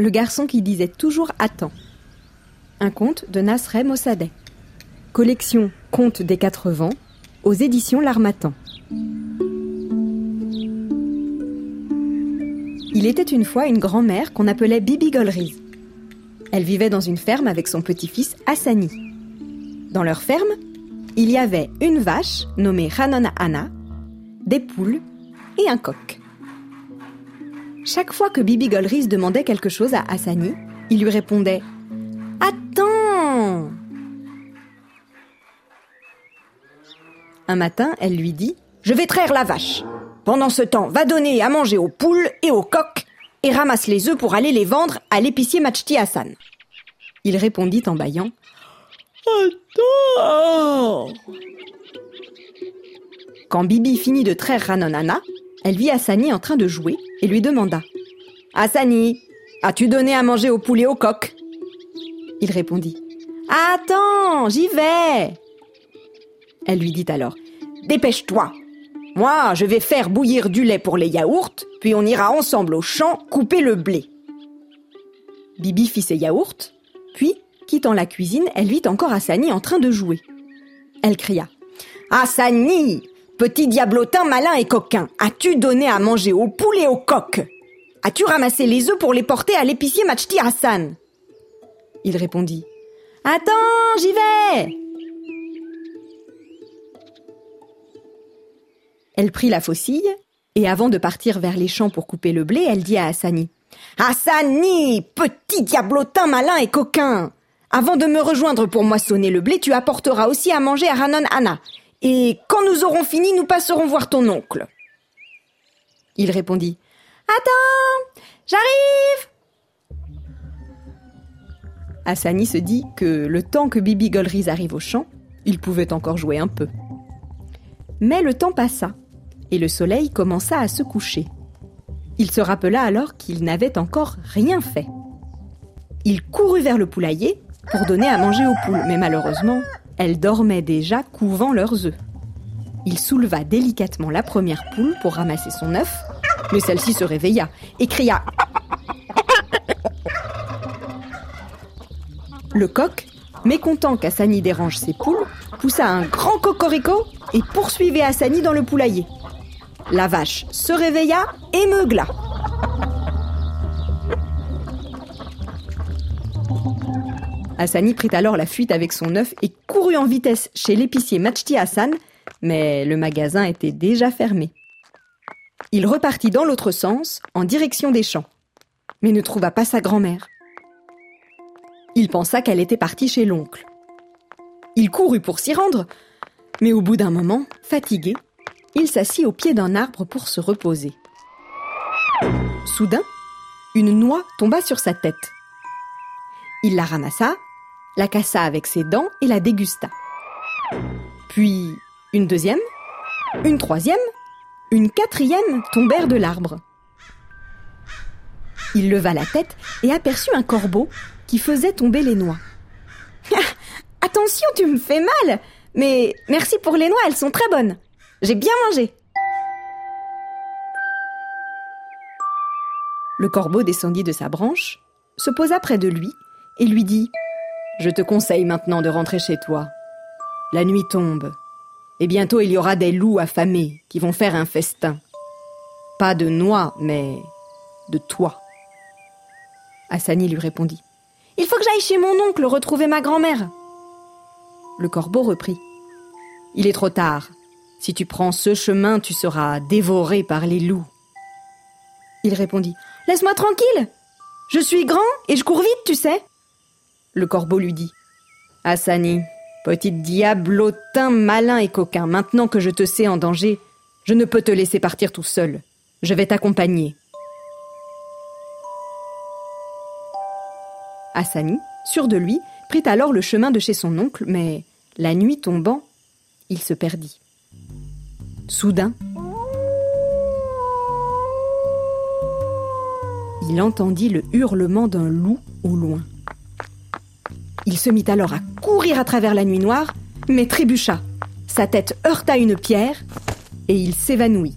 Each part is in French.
le garçon qui disait toujours attends. Un conte de Nasrem Mossadegh. Collection Contes des quatre vents aux éditions L'Armatan. Il était une fois une grand-mère qu'on appelait Bibi Golriz. Elle vivait dans une ferme avec son petit-fils Hassani. Dans leur ferme, il y avait une vache nommée Hanon Anna, des poules et un coq. Chaque fois que Bibi Golriz demandait quelque chose à Hassani, il lui répondait Attends Un matin, elle lui dit Je vais traire la vache. Pendant ce temps, va donner à manger aux poules et aux coqs et ramasse les œufs pour aller les vendre à l'épicier Machti Hassan. Il répondit en bâillant Attends Quand Bibi finit de traire Ranonana, elle vit Hassani en train de jouer et lui demanda. Hassani, as-tu donné à manger aux poules et aux coqs Il répondit. Attends, j'y vais. Elle lui dit alors. Dépêche-toi. Moi, je vais faire bouillir du lait pour les yaourts, puis on ira ensemble au champ couper le blé. Bibi fit ses yaourts, puis, quittant la cuisine, elle vit encore Hassani en train de jouer. Elle cria. Hassani Petit diablotin malin et coquin, as-tu donné à manger aux poules et aux coqs As-tu ramassé les œufs pour les porter à l'épicier Machti Hassan? Il répondit. Attends, j'y vais! Elle prit la faucille, et avant de partir vers les champs pour couper le blé, elle dit à Hassani. Hassani, petit diablotin malin et coquin! Avant de me rejoindre pour moissonner le blé, tu apporteras aussi à manger à Hanon Anna. Et quand nous aurons fini, nous passerons voir ton oncle. Il répondit Attends, j'arrive Hassani se dit que le temps que Bibi Golriz arrive au champ, il pouvait encore jouer un peu. Mais le temps passa, et le soleil commença à se coucher. Il se rappela alors qu'il n'avait encore rien fait. Il courut vers le poulailler pour donner à manger aux poules, mais malheureusement, elles dormaient déjà couvant leurs œufs. Il souleva délicatement la première poule pour ramasser son œuf, mais celle-ci se réveilla et cria Le coq, mécontent qu'Assani dérange ses poules, poussa un grand cocorico et poursuivait Hassani dans le poulailler. La vache se réveilla et meugla. Hassani prit alors la fuite avec son œuf et courut en vitesse chez l'épicier Machti Hassan, mais le magasin était déjà fermé. Il repartit dans l'autre sens, en direction des champs, mais ne trouva pas sa grand-mère. Il pensa qu'elle était partie chez l'oncle. Il courut pour s'y rendre, mais au bout d'un moment, fatigué, il s'assit au pied d'un arbre pour se reposer. Soudain, une noix tomba sur sa tête. Il la ramassa, la cassa avec ses dents et la dégusta. Puis une deuxième, une troisième, une quatrième tombèrent de l'arbre. Il leva la tête et aperçut un corbeau qui faisait tomber les noix. Attention, tu me fais mal Mais merci pour les noix, elles sont très bonnes. J'ai bien mangé. Le corbeau descendit de sa branche, se posa près de lui et lui dit Je te conseille maintenant de rentrer chez toi. La nuit tombe, et bientôt il y aura des loups affamés qui vont faire un festin. Pas de noix, mais de toi. Hassani lui répondit Il faut que j'aille chez mon oncle retrouver ma grand-mère. Le corbeau reprit Il est trop tard. Si tu prends ce chemin, tu seras dévoré par les loups. Il répondit Laisse-moi tranquille. Je suis grand et je cours vite, tu sais. Le corbeau lui dit Hassani, petit diablotin malin et coquin, maintenant que je te sais en danger, je ne peux te laisser partir tout seul. Je vais t'accompagner. Hassani, sûr de lui, prit alors le chemin de chez son oncle, mais la nuit tombant, il se perdit. Soudain, il entendit le hurlement d'un loup au loin. Il se mit alors à courir à travers la nuit noire, mais trébucha. Sa tête heurta une pierre et il s'évanouit.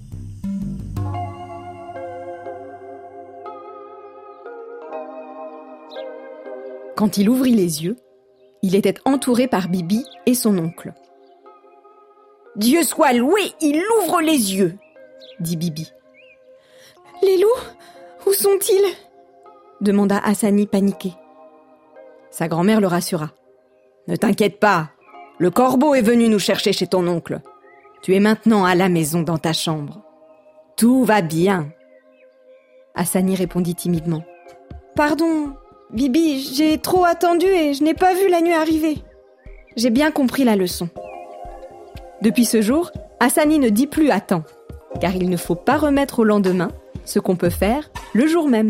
Quand il ouvrit les yeux, il était entouré par Bibi et son oncle. Dieu soit loué, il ouvre les yeux, dit Bibi. Les loups Où sont-ils? demanda Hassani paniqué. Sa grand-mère le rassura. Ne t'inquiète pas, le corbeau est venu nous chercher chez ton oncle. Tu es maintenant à la maison dans ta chambre. Tout va bien. Hassani répondit timidement. Pardon, Bibi, j'ai trop attendu et je n'ai pas vu la nuit arriver. J'ai bien compris la leçon. Depuis ce jour, Hassani ne dit plus à temps, car il ne faut pas remettre au lendemain ce qu'on peut faire le jour même.